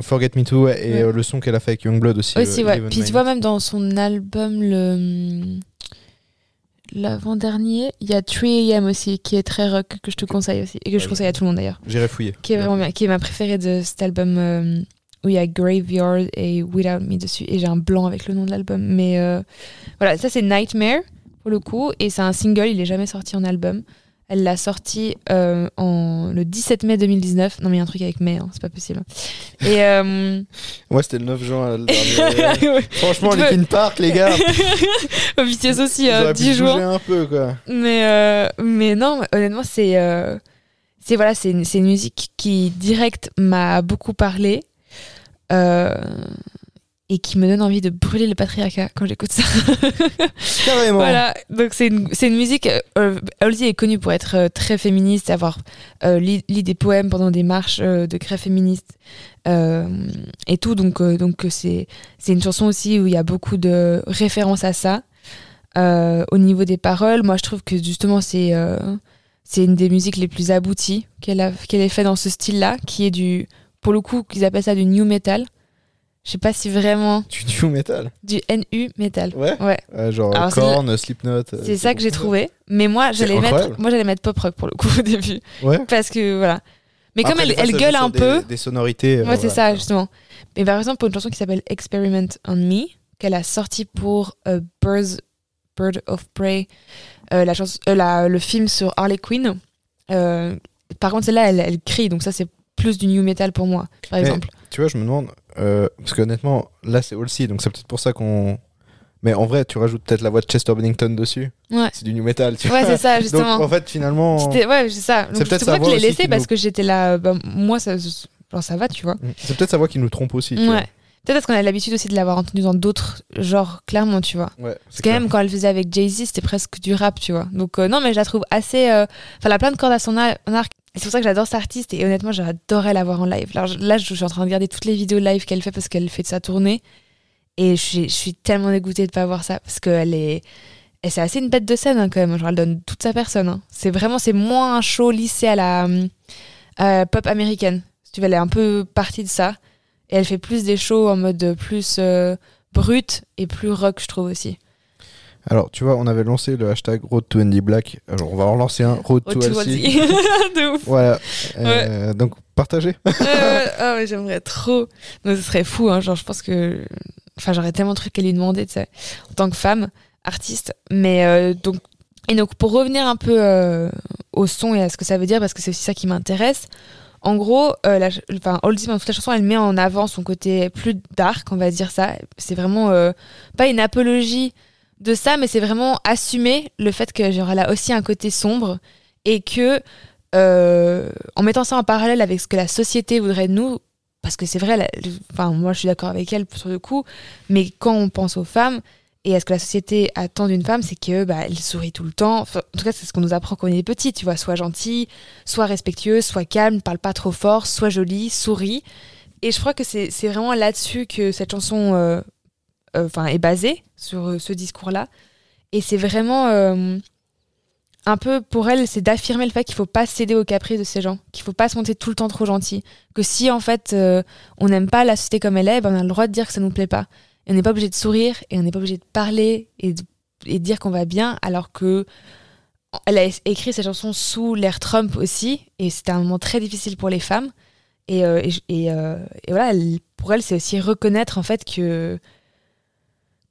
Forget Me Too ouais, et Ouais. le son qu'elle a fait avec Youngblood aussi. Aussi, ouais. Puis tu vois, même dans son album, le. L'avant-dernier, il y a 3AM aussi, qui est très rock, que je te conseille aussi. Et que je conseille à tout le monde d'ailleurs. J'irai fouiller. Qui est vraiment bien, qui est ma préférée de cet album euh, où il y a Graveyard et Without Me dessus. Et j'ai un blanc avec le nom de l'album. Mais euh, voilà, ça c'est Nightmare pour le coup. Et c'est un single, il est jamais sorti en album. Elle l'a sorti euh, en, le 17 mai 2019. Non, mais il y a un truc avec mai, hein, c'est pas possible. Et. euh, Ouais, c'était le 9 juin. le dernier. ouais. Franchement, Tu Linkin Park, les gars, BTS aussi, ils euh, auraient pu 10 se jours. un peu, quoi. Mais, euh, mais non, honnêtement, c'est euh, c'est voilà, c'est une, une musique qui direct m'a beaucoup parlé euh, et qui me donne envie de brûler le patriarcat quand j'écoute ça. Carrément. voilà, donc c'est une, une musique. Euh, Halsey est connue pour être euh, très féministe, avoir euh, lu, lu des poèmes pendant des marches euh, de grève féministe euh, et tout. Donc donc c'est c'est une chanson aussi où il y a beaucoup de références à ça. Au niveau des paroles, moi je trouve que justement c'est c'est une des musiques les plus abouties qu'elle qu'elle ait fait dans ce style-là, qui est du pour le coup qu'ils appellent ça du new metal. Je sais pas si vraiment du metal. du NU metal. Ouais. Ouais. Euh, genre Alors, Korn, Slipknot. euh, C'est ça que j'ai trouvé. Mais moi, j'allais mettre, moi, j'allais mettre pop rock pour le coup au début, Ouais. parce que voilà. Mais comme elle, fois, elle gueule un des- peu, Des sonorités. euh, ouais, c'est voilà. ça justement. Mais par exemple, pour une chanson qui s'appelle Experiment on Me, qu'elle a sortie pour euh, Birds, Bird of Prey, euh, la chanson, euh, la- le film sur Harley Quinn. euh, par contre, celle-là, elle, elle crie, donc ça, c'est plus du new metal pour moi, par Mais- exemple. Tu vois, je me demande. Euh, parce que honnêtement, là, c'est Halsey, donc c'est peut-être pour ça qu'on. Mais en vrai, tu rajoutes peut-être la voix de Chester Bennington dessus. Ouais. C'est du new metal, tu Ouais, c'est ça, Donc justement. en fait, finalement. C'était- Ouais, c'est ça. C'est peut-être pour ça que je l'ai laissé parce nous- que j'étais là. bah, moi, ça, genre, ça va, tu vois. C'est peut-être sa voix qui nous trompe aussi. tu. Ouais. Peut-être parce qu'on a l'habitude aussi de l'avoir entendu dans d'autres genres, clairement, tu vois. Ouais, Parce que clair. même quand elle faisait avec Jay-Z, c'était presque du rap, tu vois. Donc, euh, non, mais je la trouve assez. euh, Enfin, elle a plein de cordes à son arc. C'est pour ça que j'adore cet artiste et honnêtement, j'adorais la voir en live. Alors, là, je suis en train de regarder toutes les vidéos live qu'elle fait parce qu'elle fait de sa tournée. Et je suis, tellement dégoûtée de pas voir ça parce qu'elle est. Et c'est assez une bête de scène hein, quand même. Genre, elle donne toute sa personne. hein. C'est vraiment, c'est moins un show lissé à la euh, euh, pop américaine. Si tu veux, elle est un peu partie de ça. Et elle fait plus des shows en mode plus euh, brut et plus rock, je trouve aussi. Alors, tu vois, on avait lancé le hashtag Road to Andy Black. Alors, on va en relancer un Road to Retour Halsey. aussi. de ouf. Voilà. Euh, Donc, partagez. Euh, ouais, j'aimerais trop. Non, ce serait fou, hein. Genre, je pense que. Enfin, j'aurais tellement de trucs à lui demander, tu sais, en tant que femme, artiste. Mais euh, donc. Et donc, pour revenir un peu au son et à ce que ça veut dire, parce que c'est aussi ça qui m'intéresse. En gros, euh, la, ch- enfin, Halsey, dans toute la chanson, elle met en avant son côté plus dark, on va dire ça. C'est vraiment euh, pas une apologie de ça, mais c'est vraiment assumer le fait que elle a aussi un côté sombre et que euh, en mettant ça en parallèle avec ce que la société voudrait de nous, parce que c'est vrai, enfin moi je suis d'accord avec elle sur le coup, mais quand on pense aux femmes et à ce que la société attend d'une femme, c'est que bah, elle sourit tout le temps. En tout cas, c'est ce qu'on nous apprend quand on est petit, tu vois, sois gentille, sois respectueuse, sois calme, parle pas trop fort, sois jolie, souris. Et je crois que c'est c'est vraiment là-dessus que cette chanson euh, enfin, est basée, sur euh, ce discours-là. Et c'est vraiment euh, un peu pour elle, c'est d'affirmer le fait qu'il faut pas céder aux caprices de ces gens, qu'il faut pas se montrer tout le temps trop gentil, que si en fait euh, on n'aime pas la société comme elle est, ben, on a le droit de dire que ça nous plaît pas. Et on n'est pas obligé de sourire et on n'est pas obligé de parler et de, dire qu'on va bien, alors que elle a écrit cette chanson sous l'ère Trump aussi, et c'était un moment très difficile pour les femmes. Et, voilà, pour elle, c'est aussi reconnaître en fait que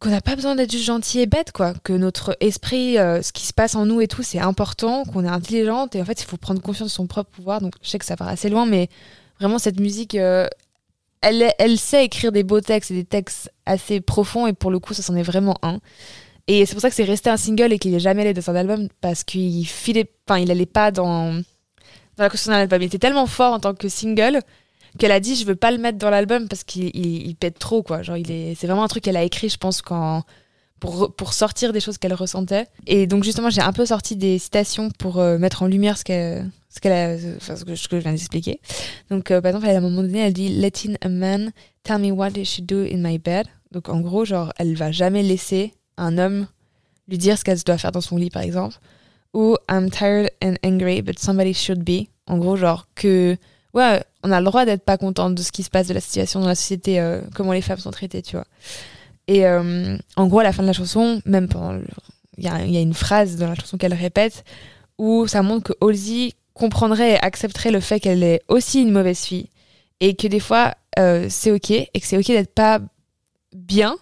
qu'on n'a pas besoin d'être juste gentil et bête, quoi. Que notre esprit, euh, ce qui se passe en nous et tout, c'est important, qu'on est intelligente. Et en fait, il faut prendre conscience de son propre pouvoir. Donc, je sais que ça part assez loin, mais vraiment, cette musique, euh, elle, elle sait écrire des beaux textes et des textes assez profonds. Et pour le coup, ça s'en est vraiment un. Et c'est pour ça que c'est resté un single et qu'il n'est jamais allé dans un album parce qu'il filait, enfin, il allait pas dans, dans la construction d'un album. Il était tellement fort en tant que single qu'elle a dit je veux pas le mettre dans l'album parce qu'il il, il pète trop quoi genre il est c'est vraiment un truc qu'elle a écrit je pense quand pour, pour sortir des choses qu'elle ressentait. Et donc, justement, j'ai un peu sorti des citations pour euh, mettre en lumière ce qu'elle ce qu'elle enfin, ce que, je viens d'expliquer. Donc, euh, par exemple, à un moment donné, elle dit Letting a man tell me what I should do in my bed. Donc, en gros, genre, elle va jamais laisser un homme lui dire ce qu'elle doit faire dans son lit, par exemple. Ou I'm tired and angry, but somebody should be. En gros, genre, que, ouais, on a le droit d'être pas contente de ce qui se passe, de la situation dans la société, euh, comment les femmes sont traitées, tu vois. Et euh, en gros, à la fin de la chanson, même pendant. Il y, y a une phrase dans la chanson qu'elle répète où ça montre que Halsey comprendrait et accepterait le fait qu'elle est aussi une mauvaise fille. Et que des fois, euh, c'est OK. Et que c'est OK d'être pas bien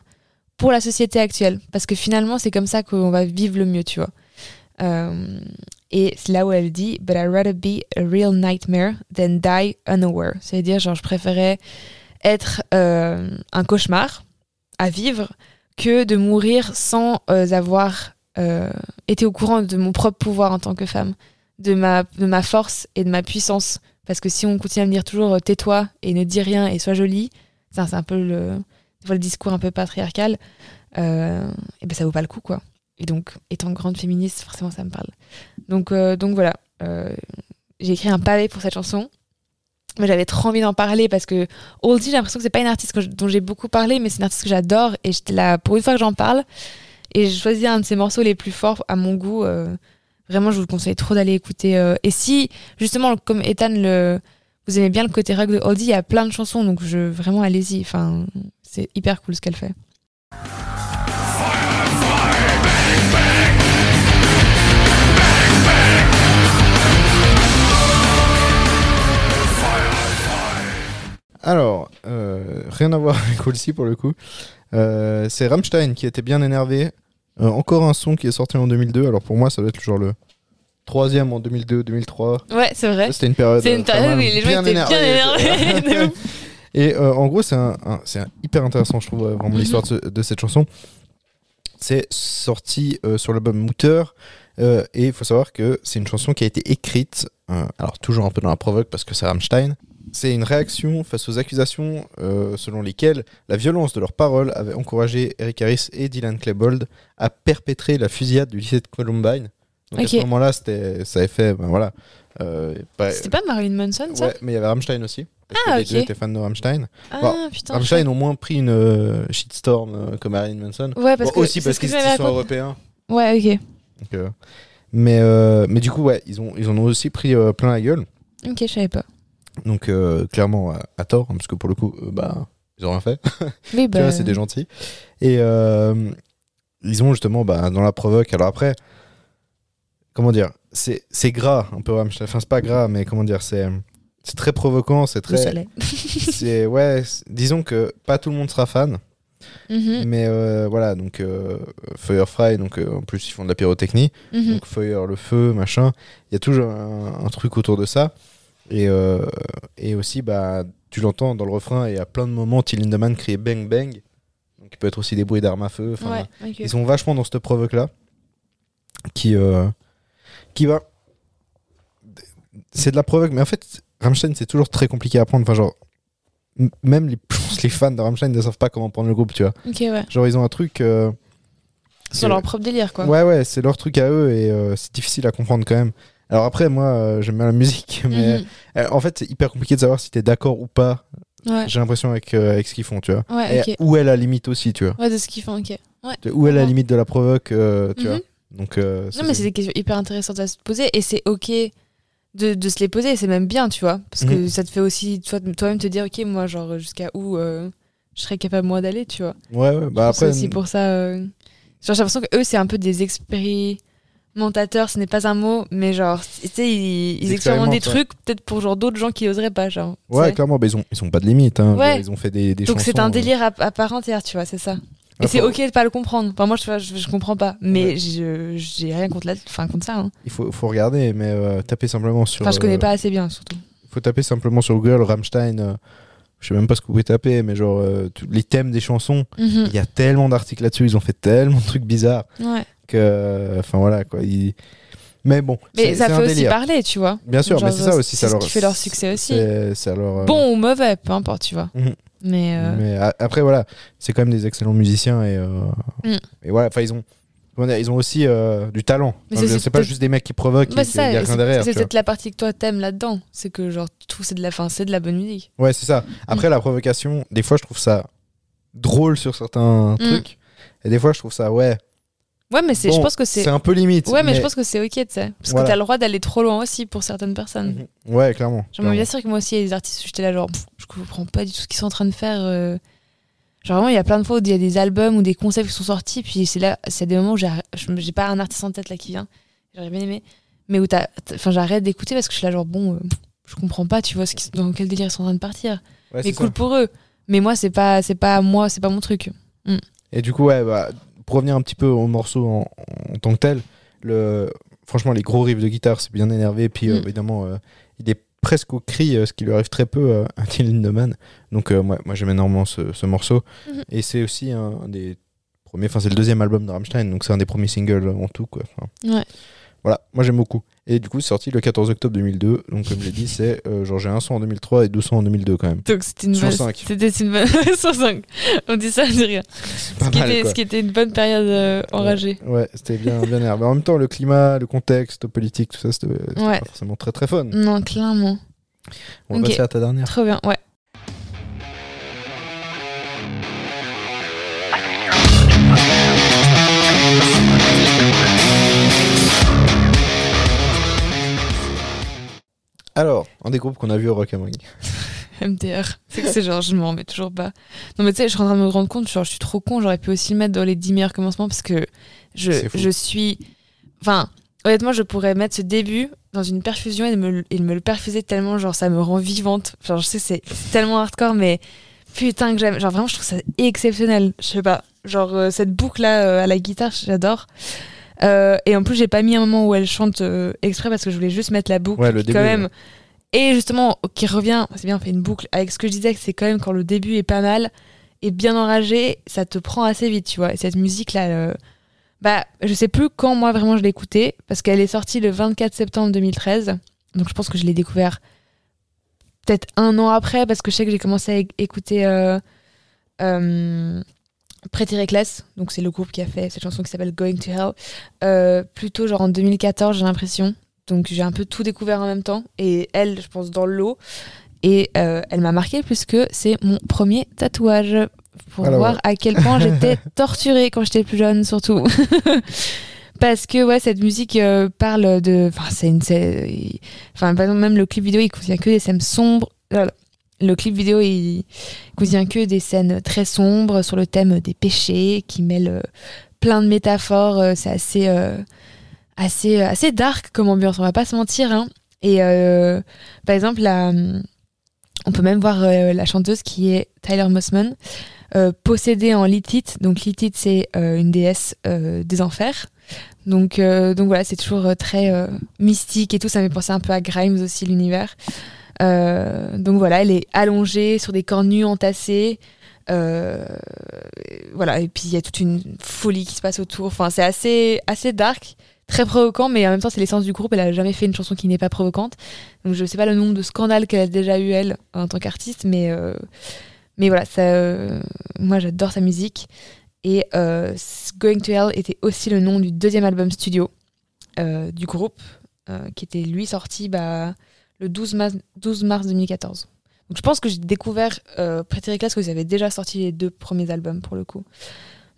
pour la société actuelle. Parce que finalement, c'est comme ça qu'on va vivre le mieux, tu vois. Euh, et c'est là où elle dit But I'd rather be a real nightmare than die unaware. C'est-à-dire, genre, je préférais être euh, un cauchemar à vivre que de mourir sans euh, avoir été au courant de mon propre pouvoir en tant que femme, de ma, de ma force et de ma puissance. Parce que si on continue à me dire toujours tais-toi et ne dis rien et sois jolie, c'est un peu le, le discours un peu patriarcal, et ben ça vaut pas le coup quoi. Et donc, étant grande féministe, forcément ça me parle. Donc, euh, donc voilà, Euh, j'ai écrit un pavé pour cette chanson. Mais j'avais trop envie d'en parler parce que Halsey, j'ai l'impression que c'est pas une artiste dont j'ai beaucoup parlé, mais c'est une artiste que j'adore et j'étais là pour une fois que j'en parle. Et j'ai choisi un de ses morceaux les plus forts à mon goût. euh, vraiment, je vous le conseille trop d'aller écouter. et si, justement, comme Ethan, le, vous aimez bien le côté rock de Halsey, il y a plein de chansons, donc je, vraiment, allez-y. Enfin, c'est hyper cool ce qu'elle fait. Alors, euh, rien à voir avec Halsey pour le coup. Euh, c'est Rammstein qui était bien énervé. Euh, encore un son qui est sorti en 2002. Alors pour moi, ça doit être genre le troisième en 2002-2003. Ouais, c'est vrai. C'était une période. C'est une période où les gens étaient bien énervés. Et en gros, c'est un, un- c'est un- hyper intéressant, je trouve, vraiment Mhm. l'histoire de, de cette chanson. C'est sorti sur l'album Mouter. et il faut savoir que c'est une chanson qui a été écrite, alors toujours un peu dans la provoque parce que c'est Rammstein. C'est une réaction face aux accusations euh, selon lesquelles la violence de leurs paroles avait encouragé Eric Harris et Dylan Klebold à perpétrer la fusillade du lycée de Columbine. Donc à ce moment-là, ça avait fait, ben voilà. euh, C'était pas Marilyn Manson, ça ouais, mais il y avait Rammstein aussi. Parce Ah, que les ok. deux étaient fans de Rammstein. Ah, Bon, putain. Rammstein ont moins pris une euh, shitstorm comme Marilyn Manson. Ouais, parce Bon, que aussi parce ce que qu'ils m'avais sont européens. Ouais, ok. Donc, mais, mais du coup, ouais, ils, ont, ils en ont aussi pris plein la gueule. Ok, je savais pas. Donc, euh, clairement, à, à tort, hein, parce que pour le coup, euh, bah, ils ont rien fait. Oui, Tu bah. vois, c'est des gentils. Et euh, ils ont justement, bah, dans la provoque. Alors après, comment dire, c'est c'est gras un peu. Enfin, c'est pas gras, mais comment dire, c'est c'est très provoquant, c'est très. c'est ouais, c'est- disons que pas tout le monde sera fan. Mhm, Mais euh, voilà, donc euh, Firefly, donc euh, en plus ils font de la pyrotechnie, mhm. donc Fire, le feu, machin. Il y a toujours un, un truc autour de ça. Et, euh, et aussi, bah, tu l'entends dans le refrain, et à plein de moments, Till Lindemann crie bang bang. Donc il peut être aussi des bruits d'armes à feu. Ouais. Ils sont vachement dans cette provoque-là. Qui, euh, qui va. C'est de la provoque, mais en fait, Rammstein, c'est toujours très compliqué à prendre. Enfin, genre, même les, les fans de Rammstein ne savent pas comment prendre le groupe, tu vois. Ouais. Genre, ils ont un truc. euh, Sur leur propre délire, quoi. Ouais, ouais, c'est leur truc à eux et euh, c'est difficile à comprendre quand même. Alors après, moi, euh, j'aime bien la musique, mais Mhm. euh, en fait, c'est hyper compliqué de savoir si t'es d'accord ou pas. Ouais. J'ai l'impression avec, euh, avec ce qu'ils font, tu vois. Ouais, Et ok. où est la limite aussi, tu vois. Ouais, de ce qu'ils font, ok. Ouais. Où est la limite de la provoque, tu Mhm. vois. Donc, Non, mais c'est des questions hyper intéressantes à se poser et c'est ok de, de se les poser, c'est même bien, tu vois, parce que Mhm. ça te fait aussi toi- toi-même te dire, ok, moi, genre, jusqu'à où je serais capable, moi, d'aller, tu vois. Ouais, ouais, bah C'est après. aussi pour ça. j'ai l'impression que eux, c'est un peu des expérimentateurs, ce n'est pas un mot, mais genre, tu sais, ils, ils expérimentent des trucs, peut-être pour genre d'autres gens qui oseraient pas, genre. Ouais, clairement, bah, ils, ont, ils ont pas de limite. Hein. Ouais. Ils ont fait des, des Donc c'est un euh, délire à, à part entière, tu vois, c'est ça. Et Ouais, c'est ok de pas le comprendre. Enfin, moi, je, je, je comprends pas, mais Ouais. j'ai rien contre, la, enfin, contre ça. hein. Il faut, faut regarder, mais euh, taper simplement sur. Enfin, je connais euh, pas assez bien, surtout. faut taper simplement sur Google Rammstein. euh, je sais même pas ce que vous pouvez taper, mais genre euh, les thèmes des chansons. Mhm. Il y a tellement d'articles là-dessus, ils ont fait tellement de trucs bizarres Ouais. Enfin voilà quoi. Mais bon, Mais ça fait aussi parler, tu vois. Bien sûr, Genre, mais c'est ça aussi. C'est ça ce leur- qui fait leur succès aussi. leur, euh, Bon ou mauvais, peu importe, tu vois. Mais, euh, Mais a- après, voilà, c'est quand même des excellents musiciens et, euh, Mm. et voilà, enfin, ils ont, ils ont aussi euh, du talent. Mais Enfin, c'est- pas juste des mecs qui provoquent, bah, il c'est y a ça, rien c'est- derrière. c'est peut-être la partie que toi t'aimes là-dedans. C'est que genre tout c'est de la, fin, c'est de la bonne musique. Ouais, c'est ça. Après, la provocation, des fois, je trouve ça drôle sur certains Mm. trucs. Et des fois, je trouve ça, ouais. Ouais, mais c'est, je pense que c'est. un peu limite. Ouais, mais, je pense que c'est ok, tu sais. Parce Voilà. que t'as le droit d'aller trop loin aussi pour certaines personnes. Mhm. Ouais, clairement. Moi, bien sûr que moi aussi, il y a des artistes où j'étais là, genre, pff, je comprends pas du tout ce qu'ils sont en train de faire. euh. Genre, vraiment, il y a plein de fois où il y a des albums ou des concepts qui sont sortis, puis c'est là, c'est des moments où j'ai pas un artiste en tête là qui vient, j'aurais bien aimé, mais où t'as. Enfin, j'arrête d'écouter parce que je suis là, genre, bon, euh, je comprends pas, tu vois, ce qui- dans quel délire ils sont en train de partir. Ouais, mais c'est cool ça. pour eux. Mais moi, c'est pas, c'est pas moi, c'est pas mon truc. Et du coup, ouais, bah, pour revenir un petit peu au morceau en, en tant que tel, le... franchement, les gros riffs de guitare, c'est bien énervé. Puis, euh, Mm. évidemment, euh, il est presque au cri, euh, ce qui lui arrive très peu à Till Lindemann. Donc, moi, moi j'aime énormément ce, ce morceau. Mhm. Et c'est aussi un, des premiers, enfin, c'est le deuxième album de Rammstein, donc c'est un des premiers singles en tout. Quoi. Enfin, Ouais. Voilà, moi j'aime beaucoup. Et du coup, c'est sorti le 14 octobre 2002. Donc, comme j'ai dit, c'est euh, genre j'ai un son en 2003 et deux sons en 2002 quand même. Donc c'était une bonne. C'était une bonne. sur 5. On dit ça, on dit rien. Ce qui, mal, était, quoi. ce qui était une bonne période euh, enragée. Ouais, c'était bien, bien énervé. En même temps, le climat, le contexte politique, tout ça, c'était Ouais. pas forcément très très fun. Non, clairement. On va Ok. passer à ta dernière. Trop bien, ouais. Alors, un des groupes qu'on a vu au Rock am Ring. MDR. C'est que c'est genre, je m'en remets toujours pas. Non, mais tu sais, je suis en train de me rendre compte, genre, je suis trop con, j'aurais pu aussi le mettre dans les 10 meilleurs commencements parce que je, je suis. Enfin, honnêtement, je pourrais mettre ce début dans une perfusion et me, et me le perfuser tellement, genre, ça me rend vivante. Genre, je sais, c'est c'est tellement hardcore, mais putain que j'aime. Genre, vraiment, je trouve ça exceptionnel. Je sais pas. Genre, euh, cette boucle-là euh, à la guitare, j'adore. Euh, et en plus, j'ai pas mis un moment où elle chante euh, exprès parce que je voulais juste mettre la boucle Ouais, le qui, début, quand même. ouais. Et justement, qui revient, c'est bien, on fait une boucle avec ce que je disais, que c'est quand même quand le début est pas mal et bien enragé, ça te prend assez vite, tu vois. Et cette musique-là, euh, bah, je sais plus quand moi vraiment je l'ai écoutée, parce qu'elle est sortie le 24 septembre 2013. Donc je pense que je l'ai découvert peut-être un an après, parce que je sais que j'ai commencé à écouter euh, euh, Pretty Reckless, donc c'est le groupe qui a fait cette chanson qui s'appelle Going to Hell, euh, plutôt genre en 2014, j'ai l'impression. Donc j'ai un peu tout découvert en même temps. Et elle, je pense, dans l'eau. Et euh, elle m'a marqué puisque c'est mon premier tatouage. Pour Alors, voir ouais. à quel point j'étais torturée quand j'étais plus jeune, surtout. Parce que ouais, cette musique euh, parle de. Enfin, c'est une. Enfin, par exemple, même le clip vidéo, il contient que des scènes sombres. Euh, Le clip vidéo, il contient que des scènes très sombres sur le thème des péchés, qui mêlent euh, plein de métaphores. euh, C'est assez, euh, assez, assez dark comme ambiance, on va pas se mentir. hein. Et par exemple, la, on peut même voir la chanteuse qui est Tyler Mossman, possédée en Lilith. Donc c'est une déesse des enfers. Donc, donc voilà, c'est toujours très mystique et tout. Ça fait penser un peu à Grimes aussi, l'univers. Euh, donc voilà, elle est allongée sur des corps nus entassés. Euh, voilà, et puis il y a toute une folie qui se passe autour. Enfin, c'est assez, assez dark, très provoquant, mais en même temps, c'est l'essence du groupe. Elle a jamais fait une chanson qui n'est pas provocante. Donc je sais pas le nombre de scandales qu'elle a déjà eu, elle, en tant qu'artiste, mais, euh, mais voilà, ça, moi j'adore sa musique. Et Going to Hell était aussi le nom du deuxième album studio du groupe, qui était lui sorti bah, le 12 mars, 12 mars 2014. Donc je pense que j'ai découvert euh, Pretty Reckless quand ils avaient déjà sorti les deux premiers albums pour le coup.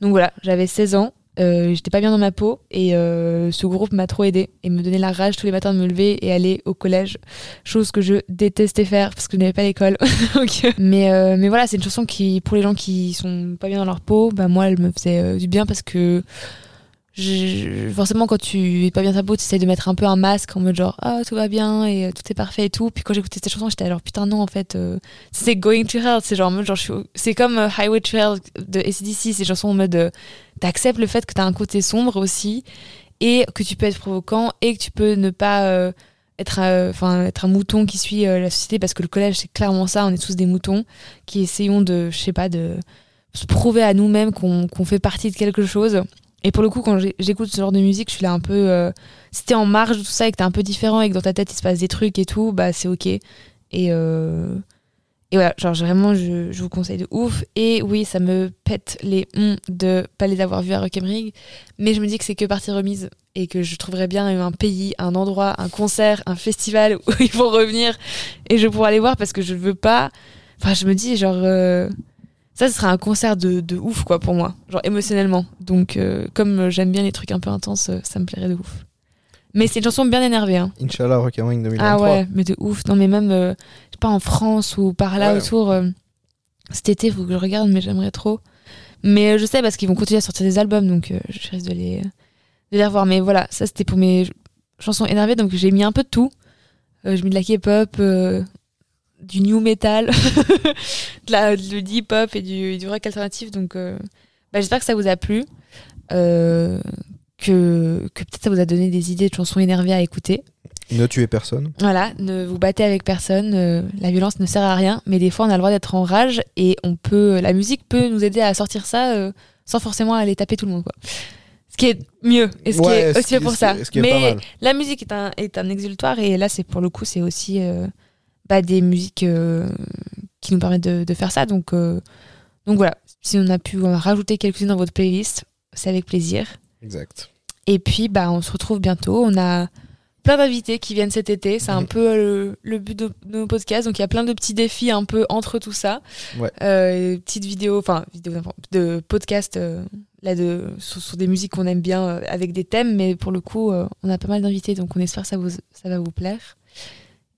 Donc voilà, j'avais 16 ans, euh, j'étais pas bien dans ma peau et euh, ce groupe m'a trop aidé et me donnait la rage tous les matins de me lever et aller au collège, chose que je détestais faire parce que je n'avais pas l'école. Mais, euh, mais voilà, c'est une chanson qui, pour les gens qui sont pas bien dans leur peau, bah moi elle me faisait du bien parce que forcément quand tu es pas bien ta peau tu essaies de mettre un peu un masque en mode genre ah tout va bien et euh, tout est parfait et tout. Puis quand j'écoutais cette chanson j'étais alors putain non en fait euh, c'est Going to Hell. C'est genre en mode genre c'est comme euh, Highway to Hell de ACDC c'est une chanson en mode t'acceptes le fait que t'as un côté sombre aussi et que tu peux être provoquant et que tu peux ne pas être être un mouton qui suit la société parce que le collège c'est clairement ça. On est tous des moutons qui essayons de je sais pas de se prouver à nous-mêmes qu'on fait partie de quelque chose et pour le coup, quand j'écoute ce genre de musique, je suis là un peu. euh, si t'es en marge de tout ça et que t'es un peu différent et que dans ta tête il se passe des trucs et tout, bah c'est ok. Et, euh, Et voilà, genre vraiment, je, je vous conseille de ouf. Et oui, ça me pète les hum de pas les avoir vus à Rock am Ring, mais je me dis que c'est que partie remise et que je trouverais bien un pays, un endroit, un concert, un festival où ils vont revenir et je pourrais aller voir parce que je veux pas. Enfin, je me dis, genre, euh, ça, ce serait un concert de, de ouf, quoi, pour moi, genre émotionnellement. Donc, euh, comme j'aime bien les trucs un peu intenses, euh, ça me plairait de ouf. Mais c'est une chanson bien énervée, hein. Inch'Allah, Rock am Ring 2023. Ah ouais, mais de ouf. Non, mais même, euh, je sais pas, en France ou par là Ouais. autour, euh, cet été, il faut que je regarde, mais j'aimerais trop. Mais euh, je sais parce qu'ils vont continuer à sortir des albums, donc euh, je risque de les, de les revoir. Mais voilà, ça c'était pour mes ch- chansons énervées, donc j'ai mis un peu de tout. Euh, j'ai mis de la K-pop, euh, du new metal, de la, de hip-hop et du, du rock alternatif. Donc euh, bah, j'espère que ça vous a plu. Euh, que, que peut-être ça vous a donné des idées de chansons énervées à écouter. Ne tuez personne. Voilà, ne vous battez avec personne, euh, la violence ne sert à rien, mais des fois on a le droit d'être en rage et on peut, la musique peut nous aider à sortir ça euh, sans forcément aller taper tout le monde. Quoi. Ce qui est mieux et ce qui Ouais, est ce aussi fait pour ce ça. qui- ce qui est pas mais mal. la musique est un, est un exultoire et là c'est pour le coup c'est aussi euh, bah, des musiques euh, qui nous permettent de, de faire ça. Donc, euh, donc voilà, si on a pu rajouter quelques-unes dans votre playlist, c'est avec plaisir. Exact. Et puis, bah, on se retrouve bientôt. On a plein d'invités qui viennent cet été. C'est un peu euh, le, le but de, nos podcasts. Donc, il y a plein de petits défis un peu entre tout ça. Ouais. Euh, petites vidéos, enfin, vidéos de podcasts euh, là de, sur, sur des musiques qu'on aime bien euh, avec des thèmes. Mais pour le coup, on a pas mal d'invités. Donc, on espère que ça, vous, ça va vous plaire.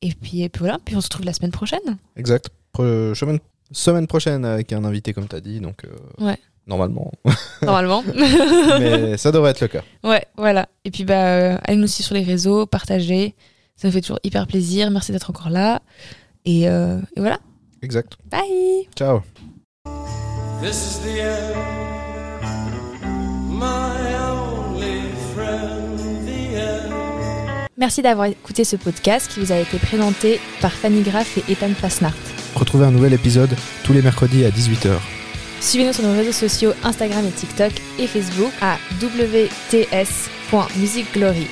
Et puis, et puis voilà. Puis, on se retrouve la semaine prochaine. Exact. Pro- semaine, semaine prochaine avec un invité, comme tu as dit. Donc, euh, Ouais. normalement. Normalement. Mais ça devrait être le cas. Ouais, voilà. Et puis, bah, euh, allez nous suivre sur les réseaux, partagez. Ça nous fait toujours hyper plaisir. Merci d'être encore là. Et, euh, et voilà. Exact. Bye Ciao. This is the end, my Merci d'avoir écouté ce podcast qui vous a été présenté par Fanny Graff et Ethan Fasnart. Retrouvez un nouvel épisode tous les mercredis à 18h. Suivez-nous sur nos réseaux sociaux Instagram et TikTok et Facebook à wts.musicglory.